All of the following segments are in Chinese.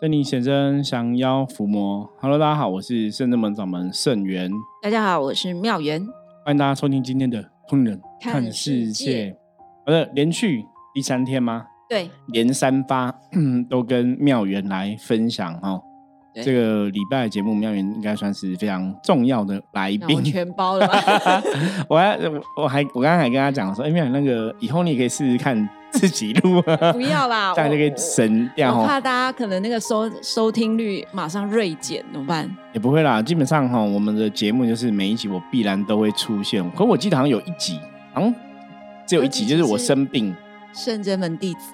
圣灵显真，降妖伏魔。Hello，大家好，我是圣真门掌门圣元。大家好，我是妙元。欢迎大家收听今天的《通人看世界》。好的，连续第三天吗？对，连三发 都跟妙元来分享哦。这个礼拜的节目，妙元应该算是非常重要的来宾，全包了。我还我还我刚刚还跟他讲说，哎，妙元那个以后你也可以试试看。自己录，不要啦，这样就可以省掉。我怕大家可能那个收收听率马上锐减，怎么办？也不会啦，基本上哈，我们的节目就是每一集我必然都会出现。可我记得好像有一集，好像只有一集，就是我生病。圣真门弟子，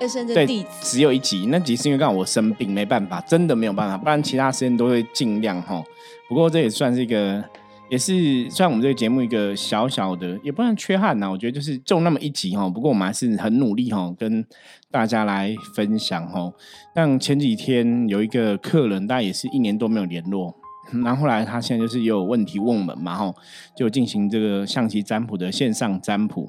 哎，圣真弟子只有一集，那集是因为刚好我生病，没办法，真的没有办法，不然其他时间都会尽量哈。不过这也算是一个。也是算我们这个节目一个小小的，也不能缺憾呐。我觉得就是中那么一集哈，不过我们还是很努力哈，跟大家来分享哈。像前几天有一个客人，大概也是一年多没有联络，然后后来他现在就是也有问题问我们嘛哈，就进行这个象棋占卜的线上占卜。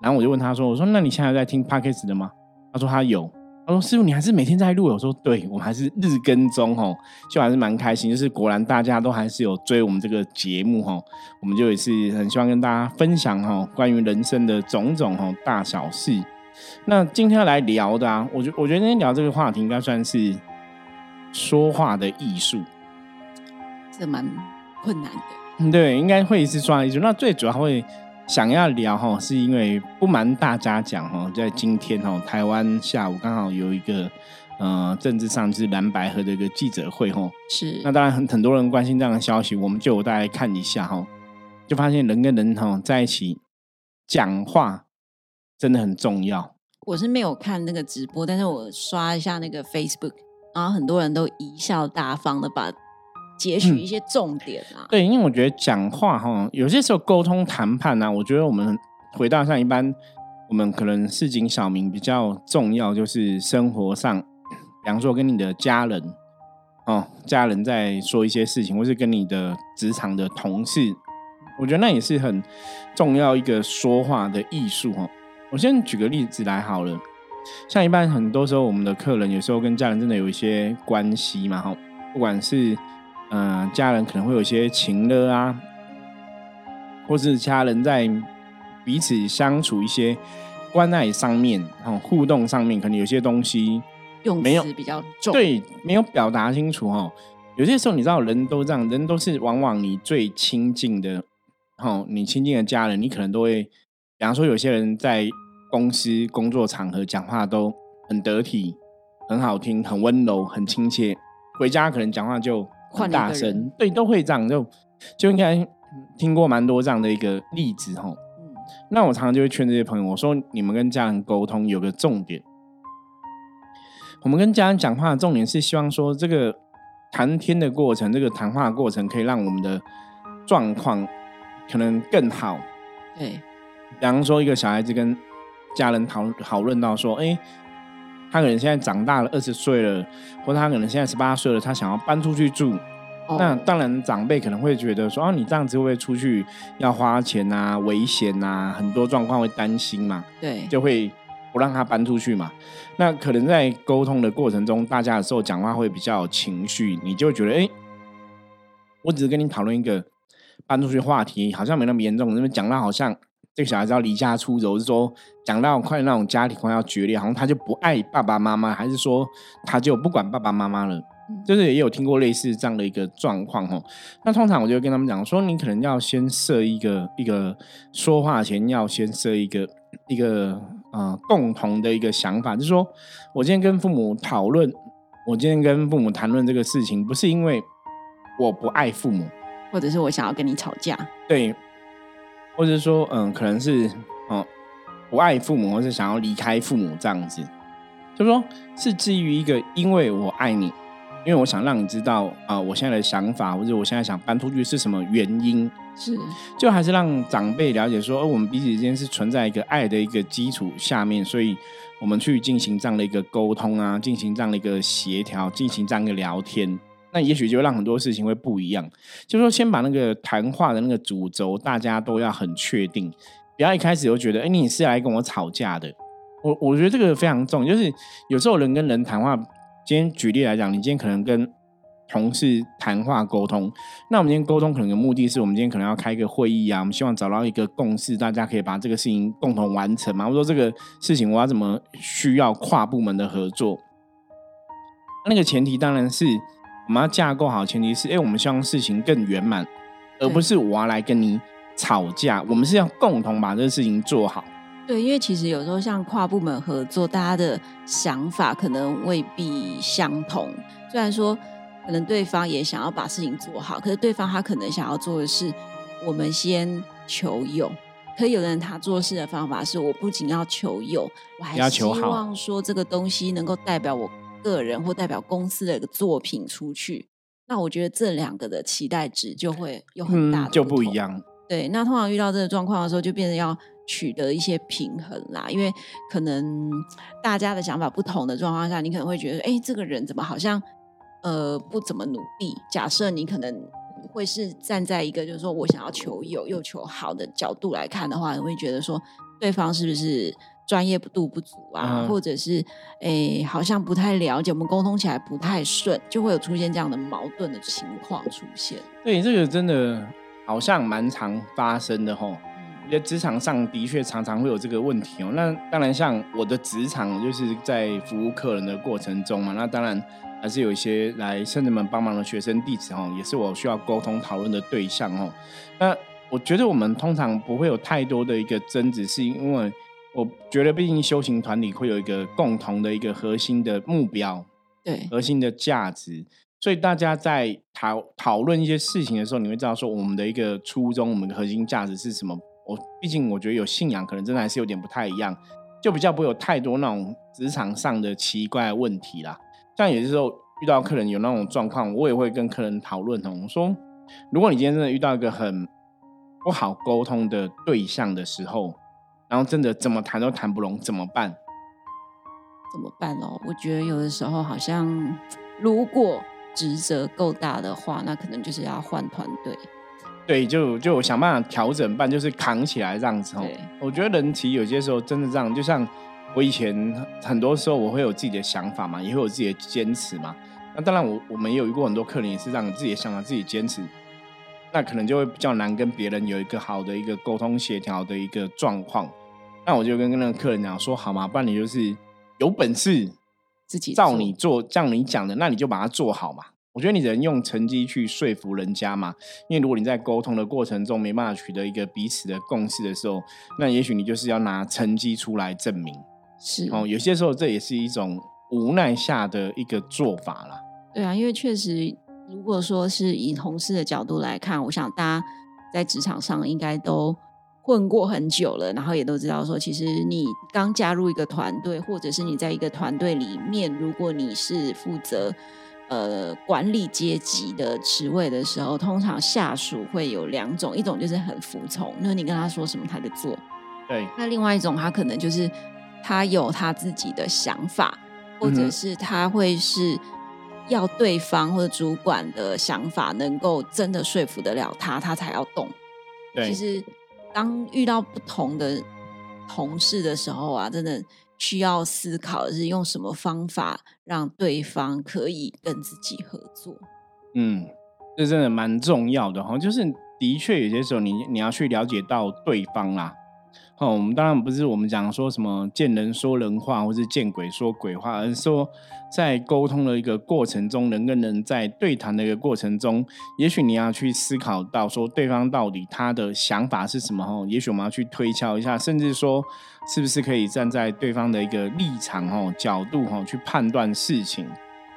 然后我就问他说：“我说那你现在在听 Podcast 的吗？”他说他有。他说：“师傅，你还是每天在录？”我说：“对，我们还是日更中哦，就还是蛮开心。就是果然大家都还是有追我们这个节目哦，我们就也是很希望跟大家分享哦关于人生的种种哦大小事。那今天要来聊的啊，我觉我觉得今天聊这个话题应该算是说话的艺术，这蛮困难的。嗯，对，应该会是说话艺术。那最主要会。”想要聊哈，是因为不瞒大家讲哈，在今天哈，台湾下午刚好有一个呃政治上就是蓝白河的一个记者会哈，是那当然很很多人关心这样的消息，我们就大家看一下哈，就发现人跟人哈在一起讲话真的很重要。我是没有看那个直播，但是我刷一下那个 Facebook，然后很多人都贻笑大方的把。截取一些重点啊，对，因为我觉得讲话哈，有些时候沟通谈判呢，我觉得我们回到像一般，我们可能市井小民比较重要，就是生活上，比方说跟你的家人哦，家人在说一些事情，或是跟你的职场的同事，我觉得那也是很重要一个说话的艺术哈。我先举个例子来好了，像一般很多时候我们的客人有时候跟家人真的有一些关系嘛哈，不管是。嗯，家人可能会有一些情乐啊，或是家人在彼此相处一些关爱上面、哈互动上面，可能有些东西用词比较重，对，没有表达清楚哦。有些时候你知道，人都这样，人都是往往你最亲近的，哦，你亲近的家人，你可能都会，比方说有些人在公司工作场合讲话都很得体、很好听、很温柔、很亲切，回家可能讲话就。大声，对，都会这样，就就应该听过蛮多这样的一个例子哈。嗯，那我常常就会劝这些朋友，我说你们跟家人沟通有个重点，我们跟家人讲话的重点是希望说这个谈天的过程，这个谈话过程可以让我们的状况可能更好。对，比方说一个小孩子跟家人讨讨论到说，哎。他可能现在长大了，二十岁了，或者他可能现在十八岁了，他想要搬出去住。那当然，长辈可能会觉得说：“啊，你这样子会不会出去要花钱啊？危险啊？很多状况会担心嘛？”对，就会不让他搬出去嘛。那可能在沟通的过程中，大家的时候讲话会比较有情绪，你就觉得：“哎，我只是跟你讨论一个搬出去话题，好像没那么严重。”因为讲到好像。这个小孩子要离家出走，是说讲到快那种家庭快要决裂，好像他就不爱爸爸妈妈，还是说他就不管爸爸妈妈了？就是也有听过类似这样的一个状况哦。那通常我就跟他们讲说，你可能要先设一个一个说话前要先设一个一个呃共同的一个想法，就是说我今天跟父母讨论，我今天跟父母谈论这个事情，不是因为我不爱父母，或者是我想要跟你吵架，对。或者说，嗯，可能是哦，不爱父母，或是想要离开父母这样子，就说是基于一个，因为我爱你，因为我想让你知道啊，我现在的想法，或者我现在想搬出去是什么原因，是，就还是让长辈了解说，我们彼此之间是存在一个爱的一个基础下面，所以我们去进行这样的一个沟通啊，进行这样的一个协调，进行这样一个聊天。那也许就让很多事情会不一样。就说先把那个谈话的那个主轴，大家都要很确定，不要一开始就觉得，哎，你是来跟我吵架的。我我觉得这个非常重，就是有时候人跟人谈话，今天举例来讲，你今天可能跟同事谈话沟通，那我们今天沟通可能的目的是我们今天可能要开一个会议啊，我们希望找到一个共识，大家可以把这个事情共同完成嘛。我说这个事情我要怎么需要跨部门的合作？那个前提当然是我们要架构好，前提是哎，我们希望事情更圆满，而不是我要来跟你吵架。我们是要共同把这个事情做好。对，因为其实有时候像跨部门合作，大家的想法可能未必相同。虽然说可能对方也想要把事情做好，可是对方他可能想要做的是我们先求有。可有的人他做事的方法是，我不仅要求有，我还希望说这个东西能够代表我个人或代表公司的一个作品出去。那我觉得这两个的期待值就会有很大的就不一样。对，那通常遇到这个状况的时候，就变得要。取得一些平衡啦，因为可能大家的想法不同的状况下，你可能会觉得，哎，这个人怎么好像呃不怎么努力？假设你可能会是站在一个就是说我想要求有又求好的角度来看的话，你会觉得说对方是不是专业度不足啊，或者是哎好像不太了解，我们沟通起来不太顺，就会有出现这样的矛盾的情况出现。对，这个真的好像蛮常发生的吼。在职场上的确常常会有这个问题哦。那当然，像我的职场就是在服务客人的过程中嘛。那当然还是有一些来甚至们帮忙的学生弟子哦，也是我需要沟通讨论的对象哦。那我觉得我们通常不会有太多的一个争执，是因为我觉得毕竟修行团体会有一个共同的一个核心的目标，对，核心的价值。所以大家在讨讨论一些事情的时候，你会知道说我们的一个初衷，我们的核心价值是什么。我毕竟我觉得有信仰，可能真的还是有点不太一样，就比较不会有太多那种职场上的奇怪问题啦。像有些时候遇到客人有那种状况，我也会跟客人讨论哦，说如果你今天真的遇到一个很不好沟通的对象的时候，然后真的怎么谈都谈不拢，怎么办？怎么办哦？我觉得有的时候好像，如果职责够大的话，那可能就是要换团队。对，就就想办法调整办，就是扛起来这样子。我觉得人其实有些时候真的这样，就像我以前很多时候我会有自己的想法嘛，也会有自己的坚持嘛。那当然，我我们也有遇过很多客人也是让自己的想法自己坚持，那可能就会比较难跟别人有一个好的一个沟通协调的一个状况。那我就跟那个客人讲说，好嘛，不然你就是有本事自己照你做，像你讲的，那你就把它做好嘛。我觉得你只能用成绩去说服人家嘛，因为如果你在沟通的过程中没办法取得一个彼此的共识的时候，那也许你就是要拿成绩出来证明。是哦，有些时候这也是一种无奈下的一个做法啦。对啊，因为确实，如果说是以同事的角度来看，我想大家在职场上应该都混过很久了，然后也都知道说，其实你刚加入一个团队，或者是你在一个团队里面，如果你是负责。呃，管理阶级的职位的时候，通常下属会有两种，一种就是很服从，那你跟他说什么他就做。对。那另外一种，他可能就是他有他自己的想法，或者是他会是要对方或者主管的想法能够真的说服得了他，他才要动。对。其实当遇到不同的同事的时候啊，真的。需要思考的是用什么方法让对方可以跟自己合作。嗯，这真的蛮重要的哈，就是的确有些时候你你要去了解到对方啦。哦，我们当然不是我们讲说什么见人说人话，或是见鬼说鬼话，而是说在沟通的一个过程中，人跟人在对谈的一个过程中，也许你要去思考到说对方到底他的想法是什么哈，也许我们要去推敲一下，甚至说是不是可以站在对方的一个立场哈角度哈去判断事情，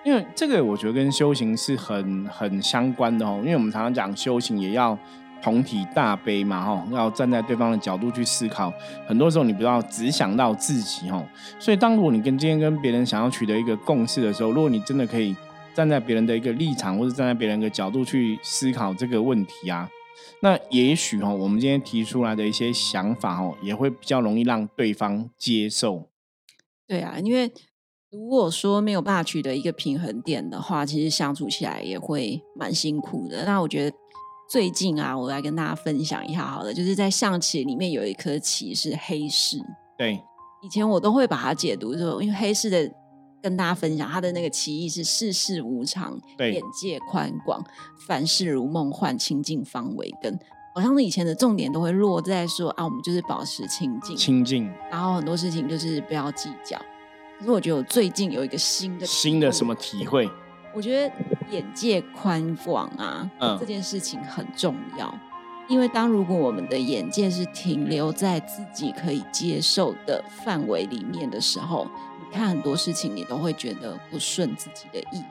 因为这个我觉得跟修行是很很相关的哦，因为我们常常讲修行也要。同体大悲嘛，吼，要站在对方的角度去思考。很多时候你不要只想到自己，吼。所以，当如果你跟今天跟别人想要取得一个共识的时候，如果你真的可以站在别人的一个立场，或者站在别人的角度去思考这个问题啊，那也许哈，我们今天提出来的一些想法，哦，也会比较容易让对方接受。对啊，因为如果说没有办法取得一个平衡点的话，其实相处起来也会蛮辛苦的。那我觉得。最近啊，我来跟大家分享一下，好了，就是在象棋里面有一颗棋是黑士。对，以前我都会把它解读说，因为黑士的跟大家分享他的那个棋意是世事无常，眼界宽广，凡事如梦幻，清净方为根。好像是以前的重点都会落在说啊，我们就是保持清净，清净然后很多事情就是不要计较。可是我觉得我最近有一个新的新的什么体会？我觉得眼界宽广啊，嗯这件事情很重要。因为当如果我们的眼界是停留在自己可以接受的范围里面的时候，你看很多事情你都会觉得不顺自己的意。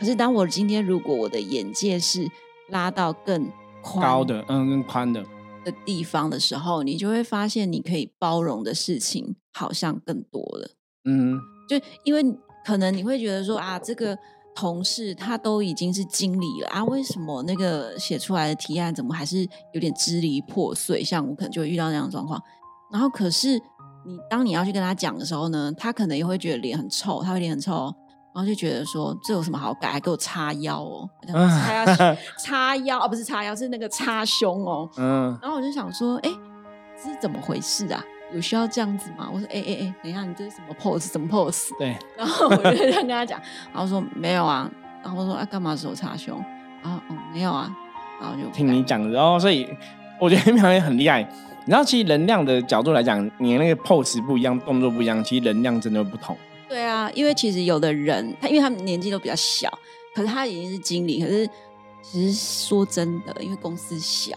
可是当我今天如果我的眼界是拉到更宽高的，嗯，更宽的，的地方的时候，你就会发现你可以包容的事情好像更多了。嗯，就因为可能你会觉得说啊，这个同事他都已经是经理了啊，为什么那个写出来的提案怎么还是有点支离破碎？像我可能就会遇到那样的状况。然后可是你当你要去跟他讲的时候呢，他可能也会觉得脸很臭，他会脸很臭哦。然后就觉得说这有什么好改？还给我叉腰哦，叉腰叉腰哦，不是叉腰，是那个叉胸哦。嗯，然后我就想说，哎，这是怎么回事啊？有需要这样子吗？我说，哎哎哎，等一下，你这是什么 pose？什么 pose？对，然后我就这样跟他讲，然后说没有啊，然后我说啊，干嘛手插胸？然后哦，没有啊，然后就听你讲的哦，所以我觉得苗也很厉害。你知道，其实能量的角度来讲，你那个 pose 不一样，动作不一样，其实能量真的会不同。对啊，因为其实有的人他因为他们年纪都比较小，可是他已经是经理，可是其实说真的，因为公司小。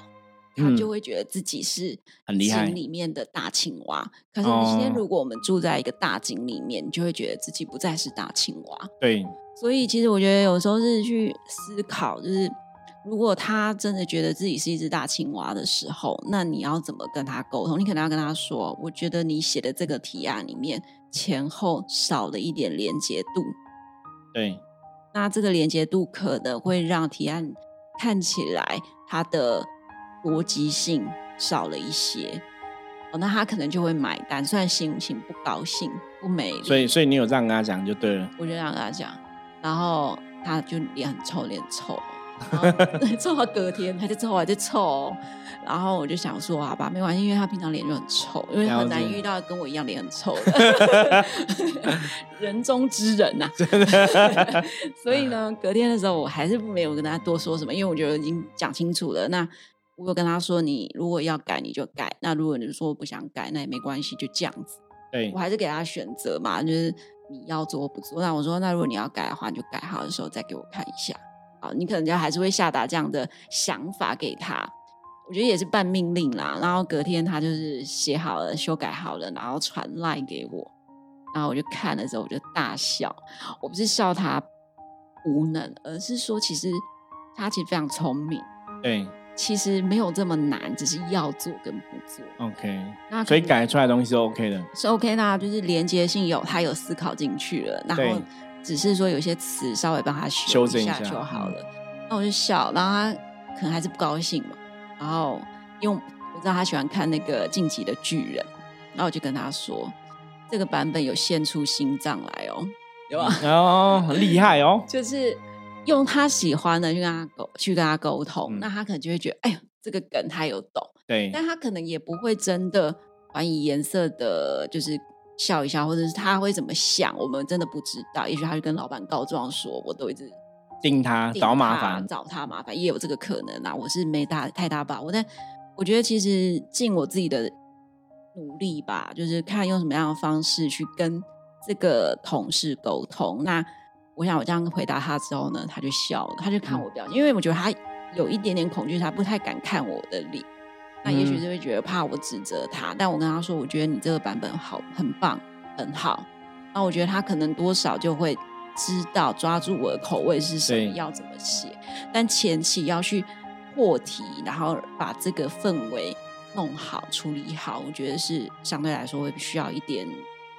他嗯就会觉得自己是很厉害井里面的大青蛙。可是今天哦如果我们住在一个大井里面，你就会觉得自己不再是大青蛙。对，所以其实我觉得有时候是去思考，就是如果他真的觉得自己是一只大青蛙的时候，那你要怎么跟他沟通？你可能要跟他说：“我觉得你写的这个提案里面前后少了一点连接度，对，那这个连接度可能会让提案看起来它的逻辑性少了一些。”哦，那他可能就会买单，虽然心情不高兴、不美丽，所以所以你有这样跟他讲就对了。我就这样跟他讲，然后他就脸很臭，脸很臭 臭到隔天还在臭，还在臭哦。然后我就想说，好吧，没关系，因为他平常脸就很臭，因为了很难遇到跟我一样脸很臭的 人中之人呐、所以呢，隔天的时候我还是没有跟他多说什么，因为我觉得已经讲清楚了。那我有跟他说，你如果要改你就改，那如果你说不想改，那也没关系，就这样子。对我，还是给他选择嘛，就是你要做不做。那我说，那如果你要改的话，你就改好的时候再给我看一下。好，你可能就还是会下达这样的想法给他。我觉得也是半命令啦。然后隔天他就是写好了、修改好了，然后传赖给我。然后我就看的时候，我就大笑。我不是笑他无能，而是说其实他其实非常聪明，对其实没有这么难，只是要做跟不做。，OK，那所以改出来的东西是 OK 的。是 OK 的、啊，就是连接性有，他有思考进去了，然对后只是说有些词稍微帮他修修正一下嗯就好了。那我就笑，然后他可能还是不高兴嘛。然后因为我知道他喜欢看那个《晋级的巨人》，然后我就跟他说，这个版本有献出心脏来哦，有啊？哦，很厉害哦。就是用他喜欢的去跟他沟去跟他沟通，嗯那他可能就会觉得，哎呦，这个梗他有懂。对，但他可能也不会真的还以颜色的，就是笑一笑，或者是他会怎么想，我们真的不知道。也许他就跟老板告状说，我都一直盯他定找麻他烦。找他麻烦，也有这个可能啊。我是没大太大把握，但我觉得其实尽我自己的努力吧，就是看用什么样的方式去跟这个同事沟通。那我想我这样回答他之后呢，他就笑了，他就看我表情，因为我觉得他有一点点恐惧，他不太敢看我的脸。那也许嗯是会觉得怕我指责他，但我跟他说，我觉得你这个版本好，很棒，很好。那我觉得他可能多少就会知道抓住我的口味是什么，要怎么写。但前期要去破题，然后把这个氛围弄好、处理好，我觉得是相对来说会需要一点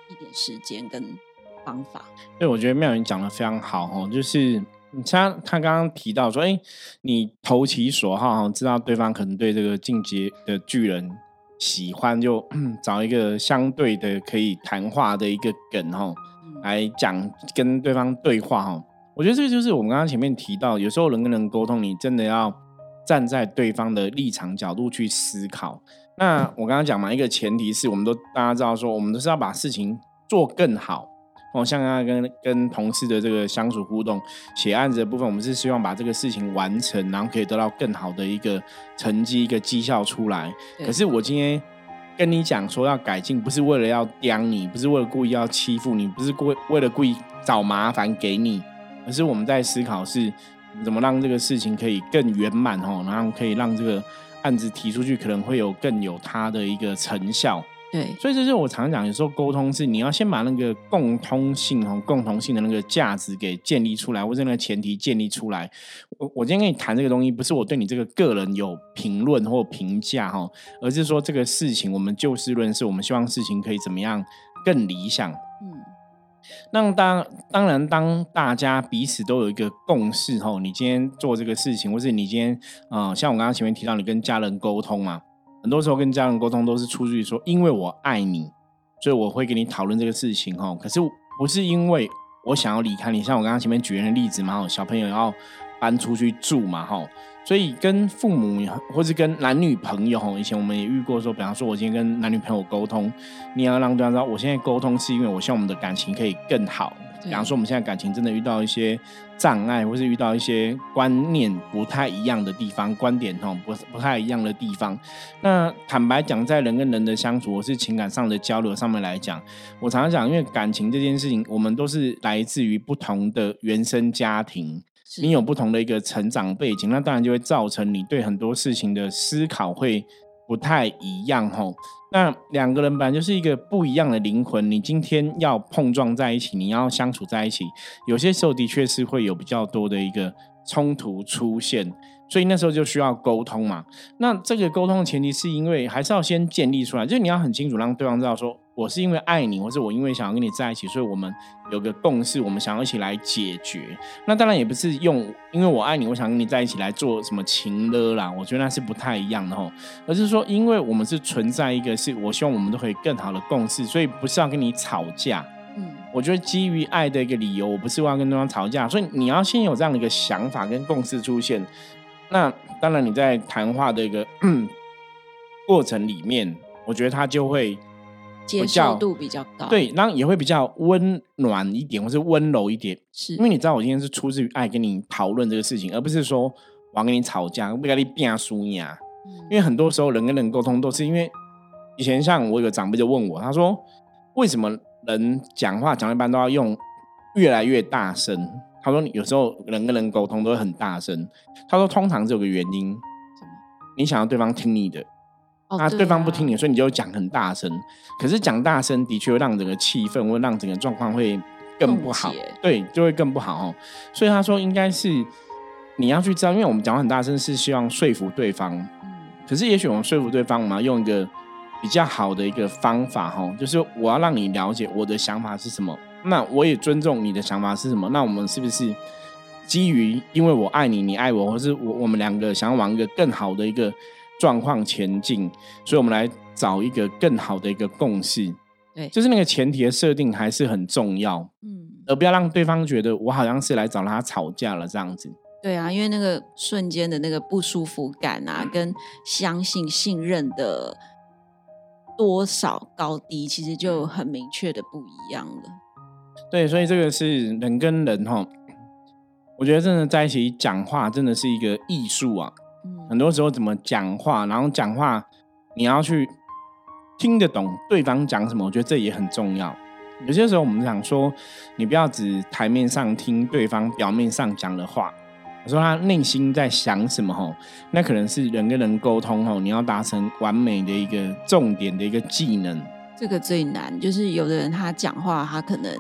一点时间跟方法。对，我觉得妙云讲的非常好哦，就是你像他刚刚提到说，哎，你投其所好哈，知道对方可能对这个进阶的巨人喜欢，就 找一个相对的可以谈话的一个梗哈，嗯，来讲跟对方对话哈。我觉得这个就是我们刚刚前面提到，有时候人跟人沟通，你真的要站在对方的立场角度去思考。那我刚刚讲嘛，一个前提是我们都大家知道说，我们都是要把事情做更好，哦，像刚刚跟跟同事的这个相处互动，写案子的部分，我们是希望把这个事情完成，然后可以得到更好的一个成绩、一个绩效出来。可是我今天跟你讲说要改进，不是为了要刁你，不是为了故意要欺负你，不是故为了故意找麻烦给你，而是我们在思考是怎么让这个事情可以更圆满哦，然后可以让这个案子提出去，可能会有更有它的一个成效。对，所以这就是我常讲，有时候沟通是你要先把那个共通性和共同性的那个价值给建立出来，或者那个前提建立出来。我我今天跟你谈这个东西，不是我对你这个个人有评论或评价哈，而是说这个事情我们就事论事，我们希望事情可以怎么样更理想。嗯，那当当然，当大家彼此都有一个共识后，你今天做这个事情，或是你今天啊，像我刚刚前面提到，你跟家人沟通嘛。很多时候跟家人沟通都是出于说，因为我爱你，所以我会跟你讨论这个事情哈。可是不是因为我想要离开你，像我刚刚前面举的例子嘛，小朋友要搬出去住嘛哈。所以跟父母或是跟男女朋友哈，以前我们也遇过说，比方说我今天跟男女朋友沟通，你要让对方知道，我现在沟通是因为我希望我们的感情可以更好。比方说，我们现在感情真的遇到一些障碍，或是遇到一些观念不太一样的地方，观点哈不不太一样的地方。那坦白讲，在人跟人的相处，或是情感上的交流上面来讲，我常常讲，因为感情这件事情，我们都是来自于不同的原生家庭，你有不同的一个成长背景，那当然就会造成你对很多事情的思考会不太一样吼。那两个人本来就是一个不一样的灵魂，你今天要碰撞在一起，你要相处在一起，有些时候的确是会有比较多的一个冲突出现。所以那时候就需要沟通嘛。那这个沟通的前提是因为还是要先建立出来，就是你要很清楚让对方知道说，我是因为爱你，或者我因为想要跟你在一起，所以我们有个共识，我们想要一起来解决。那当然也不是用因为我爱你，我想跟你在一起来做什么情勒啦，我觉得那是不太一样的吼。而是说，因为我们是存在一个是我希望我们都可以更好的共识，所以不是要跟你吵架。嗯，我觉得基于爱的一个理由，我不是要跟对方吵架，所以你要先有这样的一个想法跟共识出现。那当然，你在谈话的一个 过程里面，我觉得他就会接受度比较高，对，然后也会比较温暖一点，或是温柔一点。是因为你知道，我今天是出自于爱跟你讨论这个事情，而不是说我要跟你吵架，不跟你变输呀。因为很多时候人跟人沟通都是因为以前像我有个长辈就问我，他说为什么人讲话讲一般都要用越来越大声？他说：“有时候人跟人沟通都会很大声。”他说：“通常只有个原因，什么？你想要对方听你的，那对方不听你，所以你就讲很大声。可是讲大声的确会让整个气氛，会让整个状况会更不好，对，就会更不好哦。所以他说，应该是你要去知道，因为我们讲很大声是希望说服对方，嗯。可是也许我们说服对方，我们要用一个比较好的一个方法，哈，就是我要让你了解我的想法是什么。”那我也尊重你的想法是什么？那我们是不是基于因为我爱你，你爱我，或是我我们两个想要往一个更好的一个状况前进，所以我们来找一个更好的一个共识？对，就是那个前提的设定还是很重要，嗯，而不要让对方觉得我好像是来找他吵架了这样子。对啊，因为那个瞬间的那个不舒服感啊，跟相信信任的多少高低，其实就很明确的不一样了。对，所以这个是人跟人哈，我觉得真的在一起讲话真的是一个艺术啊。很多时候怎么讲话，然后讲话你要去听得懂对方讲什么，我觉得这也很重要。有些时候我们想说，你不要只台面上听对方表面上讲的话，我说他内心在想什么吼，那可能是人跟人沟通哈，你要达成完美的一个重点的一个技能。这个最难，就是有的人他讲话，他可能。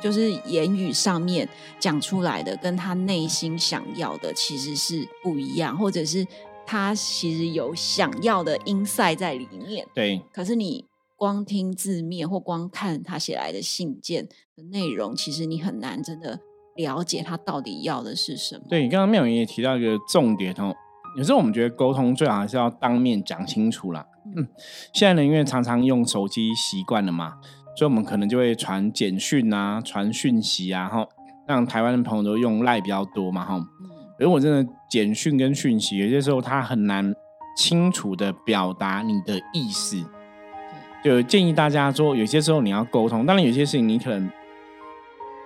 就是言语上面讲出来的，跟他内心想要的其实是不一样，或者是他其实有想要的音塞在里面。对。可是你光听字面或光看他写来的信件的内容，其实你很难真的了解他到底要的是什么。对，刚刚妙云也提到一个重点哦，有时候我们觉得沟通最好还是要当面讲清楚啦。嗯。现在呢，因为常常用手机习惯了嘛。所以，我们可能就会传简讯啊，传讯息啊，哈，让台湾的朋友都用赖比较多嘛，哈。嗯。如果真的简讯跟讯息，有些时候他很难清楚的表达你的意思。就建议大家说，有些时候你要沟通，当然有些事情你可能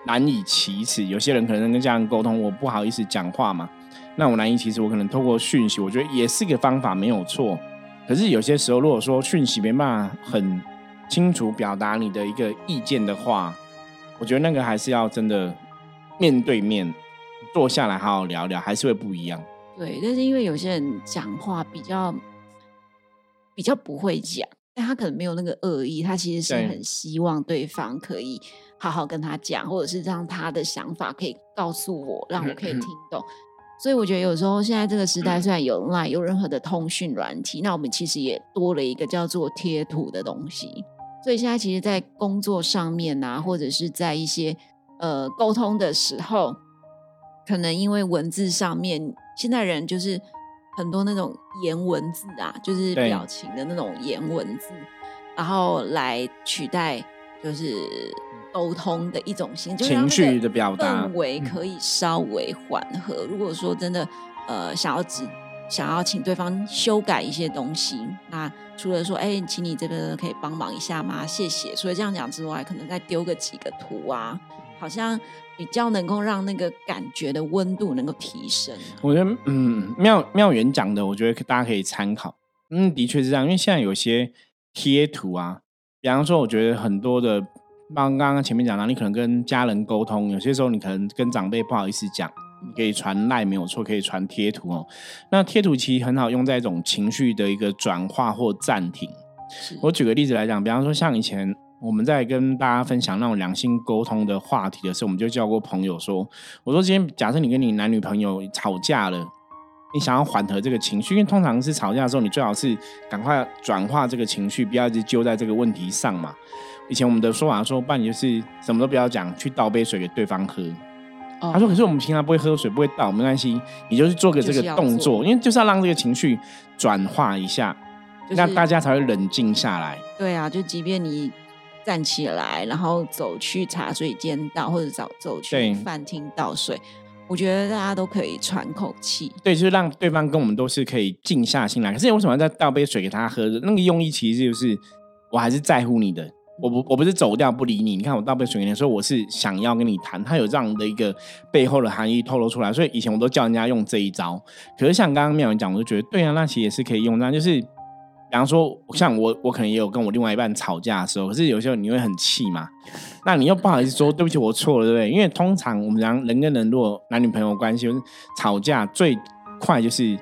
难以启齿，有些人可能跟家人沟通，我不好意思讲话嘛，那我难以启齿，我可能透过讯息，我觉得也是个方法，没有错。可是有些时候，如果说讯息没办法很清楚表达你的一个意见的话，我觉得那个还是要真的面对面坐下来好好聊聊，还是会不一样。对，但是因为有些人讲话比较比较不会讲，但他可能没有那个恶意，他其实是很希望对方可以好好跟他讲，或者是让他的想法可以告诉我，让我可以听懂。所以我觉得有时候现在这个时代虽然有 Line 有任何的通讯软体，那我们其实也多了一个叫做贴图的东西。所以现在其实，在工作上面啊，或者是在一些呃沟通的时候，可能因为文字上面，现在人就是很多那种言文字啊，就是表情的那种言文字，然后来取代就是沟通的一种形式，情绪的表达，氛围可以稍微缓和。如果说真的呃想要只想要请对方修改一些东西，那除了说哎，请你这个可以帮忙一下吗？谢谢。所以这样讲之外，可能再丢个几个图啊，好像比较能够让那个感觉的温度能够提升。我觉得嗯，妙妙元讲的，我觉得大家可以参考。嗯，的确是这样，因为现在有些贴图啊，比方说，我觉得很多的，刚刚刚前面讲到，你可能跟家人沟通，有些时候你可能跟长辈不好意思讲。可以传赖没有错，可以传贴图哦。那贴图其实很好用在一种情绪的一个转化或暂停。我举个例子来讲，比方说像以前我们在跟大家分享那种良性沟通的话题的时候，我们就叫过朋友说：“我说今天假设你跟你男女朋友吵架了，你想要缓和这个情绪，因为通常是吵架的时候，你最好是赶快转化这个情绪，不要一直揪在这个问题上嘛。以前我们的说法说，办就是什么都不要讲，去倒杯水给对方喝。”他说：“可是我们平常不会喝水，不会倒，没关系，你就是做个这个动作，因为就是要让这个情绪转化一下，那大家才会冷静下来。对啊，就即便你站起来，然后走去茶水间倒，或者走走去饭厅倒水，我觉得大家都可以喘口气。对，就是让对方跟我们都是可以静下心来。可是为什么要再倒杯水给他喝？那个用意其实就是我还是在乎你的。”我不我不是走掉不理你，你看我倒杯水给你，说我是想要跟你谈，他有这样的一个背后的含义透露出来，所以以前我都叫人家用这一招。可是像刚刚妙文讲，我就觉得对啊，那其实也是可以用。那就是，比方说像我，我可能也有跟我另外一半吵架的时候，可是有时候你会很气嘛，那你又不好意思说对不起，我错了，对不对？因为通常我们讲人跟人如果男女朋友关系吵架，最快就是，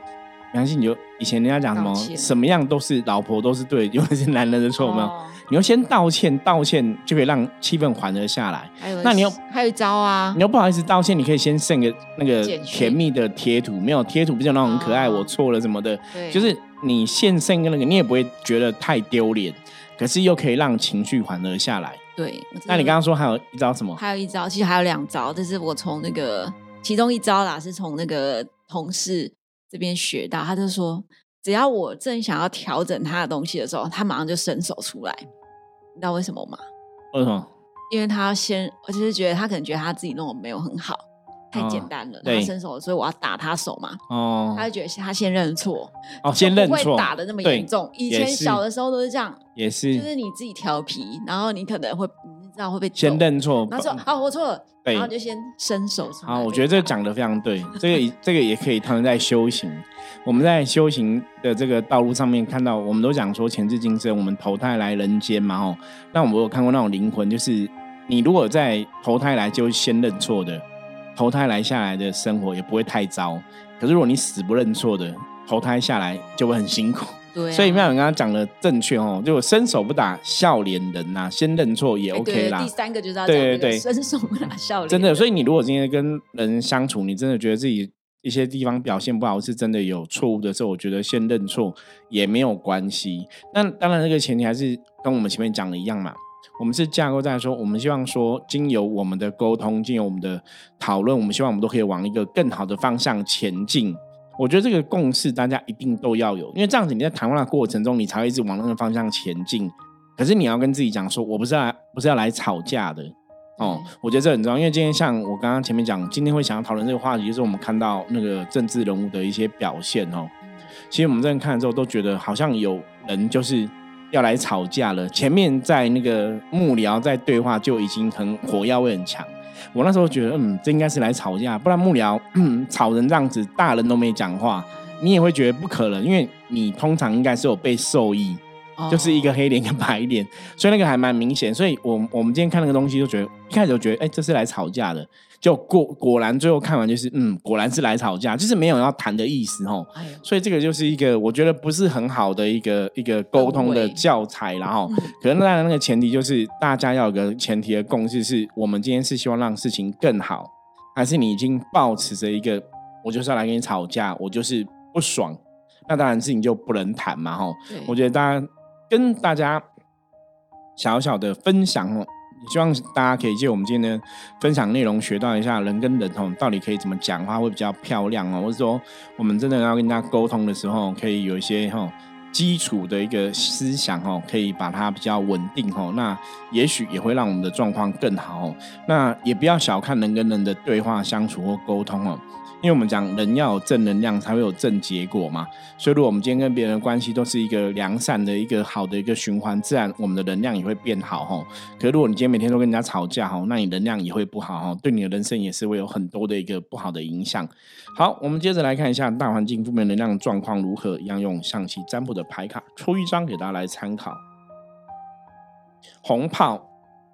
良心你就以前人家讲什么什么样都是老婆都是对，因为是男人的错，有没有？你要先道歉，道歉就可以让气氛缓和下来。那你又还有一招啊？你又不好意思道歉，你可以先送个那个甜蜜的贴图，没有贴图不就那种很可爱？我错了什么的，就是你现送个那个，你也不会觉得太丢脸，可是又可以让情绪缓和下来。对，那你刚刚说还有一招什么？还有一招，其实还有两招，这是我从那个其中一招啦，是从那个同事这边学到。他就说，只要我正想要调整他的东西的时候，他马上就伸手出来。你知道为什么吗？为什么？因为他先，我就是觉得他可能觉得他自己弄的没有很好，太简单了，他伸手，所以我要打他手嘛。哦，他就觉得他先认错，哦，先认错，打的那么严重。以前小的时候都是这样，也是，就是你自己调皮，然后你可能会。知道会被先认错，他说：“好，我错了。”然后就先伸手。好，我觉得这个讲的非常对。这个这个也可以 他们在修行。我们在修行的这个道路上面看到，我们都讲说前世今生，我们投胎来人间嘛。吼，那我们有看过那种灵魂，就是你如果在投胎来就先认错的，投胎来下来的生活也不会太糟。可是如果你死不认错的，投胎下来就会很辛苦。对所以妙远刚刚讲的正确哦，就伸手不打笑脸人呐，先认错也 OK 啦。第三个就是要对对对，伸手不打笑脸。真的，所以你如果今天跟人相处，你真的觉得自己一些地方表现不好，是真的有错误的时候，我觉得先认错也没有关系。那当然，这个前提还是跟我们前面讲的一样嘛。我们是架构在说，我们希望说，经由我们的沟通，经由我们的讨论，我们希望我们都可以往一个更好的方向前进。我觉得这个共识大家一定都要有，因为这样子你在谈话的过程中，你才会一直往那个方向前进。可是你要跟自己讲说，我不是来不是要来吵架的哦。我觉得这很重要，因为今天像我刚刚前面讲，今天会想要讨论这个话题，就是我们看到那个政治人物的一些表现哦。其实我们这样看的时候，都觉得好像有人就是要来吵架了。前面在那个幕僚在对话就已经很火药味很强。我那时候觉得，嗯，这应该是来吵架，不然幕僚 吵成这样子，大人都没讲话，你也会觉得不可能，因为你通常应该是有被受益。就是一个黑脸跟白脸，所以那个还蛮明显。所以，我我们今天看那个东西，就觉得一开始就觉得，哎，这是来吵架的。就果果然最后看完就是，嗯，果然是来吵架，就是没有要谈的意思哦。所以这个就是一个我觉得不是很好的一个一个沟通的教材，然后可能当然那个前提就是大家要有个前提的共识，是我们今天是希望让事情更好，还是你已经抱持着一个我就是要来跟你吵架，我就是不爽，那当然事情就不能谈嘛。哈，我觉得大家。跟大家小小的分享哦，希望大家可以借我们今天的分享内容，学到一下人跟人哦，到底可以怎么讲话会比较漂亮哦，或者说我们真的要跟大家沟通的时候，可以有一些哈基础的一个思想哦，可以把它比较稳定哦，那也许也会让我们的状况更好。那也不要小看人跟人的对话相处或沟通哦。因为我们讲人要有正能量，才会有正结果嘛。所以，如果我们今天跟别人的关系都是一个良善的一个好的一个循环，自然我们的能量也会变好哈。可，如果你今天每天都跟人家吵架哈，那你能量也会不好哈，对你的人生也是会有很多的一个不好的影响。好，我们接着来看一下大环境负面能量状况如何，一样用象棋占卜的牌卡抽一张给大家来参考。红炮。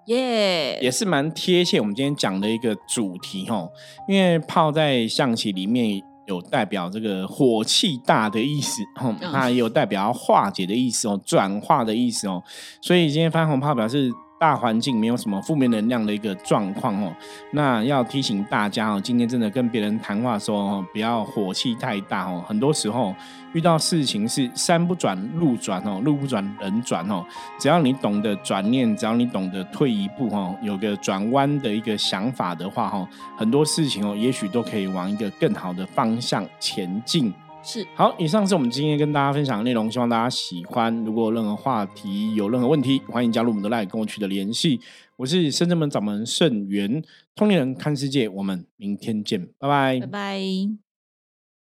耶，也是蛮贴切我们今天讲的一个主题哦。因为炮在象棋里面有代表这个火气大的意思，哦，那也有代表化解的意思哦，转化的意思哦，所以今天翻红炮表示。大环境没有什么负面能量的一个状况哦，那要提醒大家哦，今天真的跟别人谈话的时候，不要火气太大哦。很多时候遇到事情是山不转路转哦，路不转人转哦。只要你懂得转念，只要你懂得退一步哦，有个转弯的一个想法的话哦，很多事情哦，也许都可以往一个更好的方向前进。是好，以上是我们今天跟大家分享的内容，希望大家喜欢。如果有任何话题有任何问题，欢迎加入我们的 LINE 跟我取得联系。我是深圳门掌门盛元，通灵人看世界，我们明天见，拜拜，拜拜。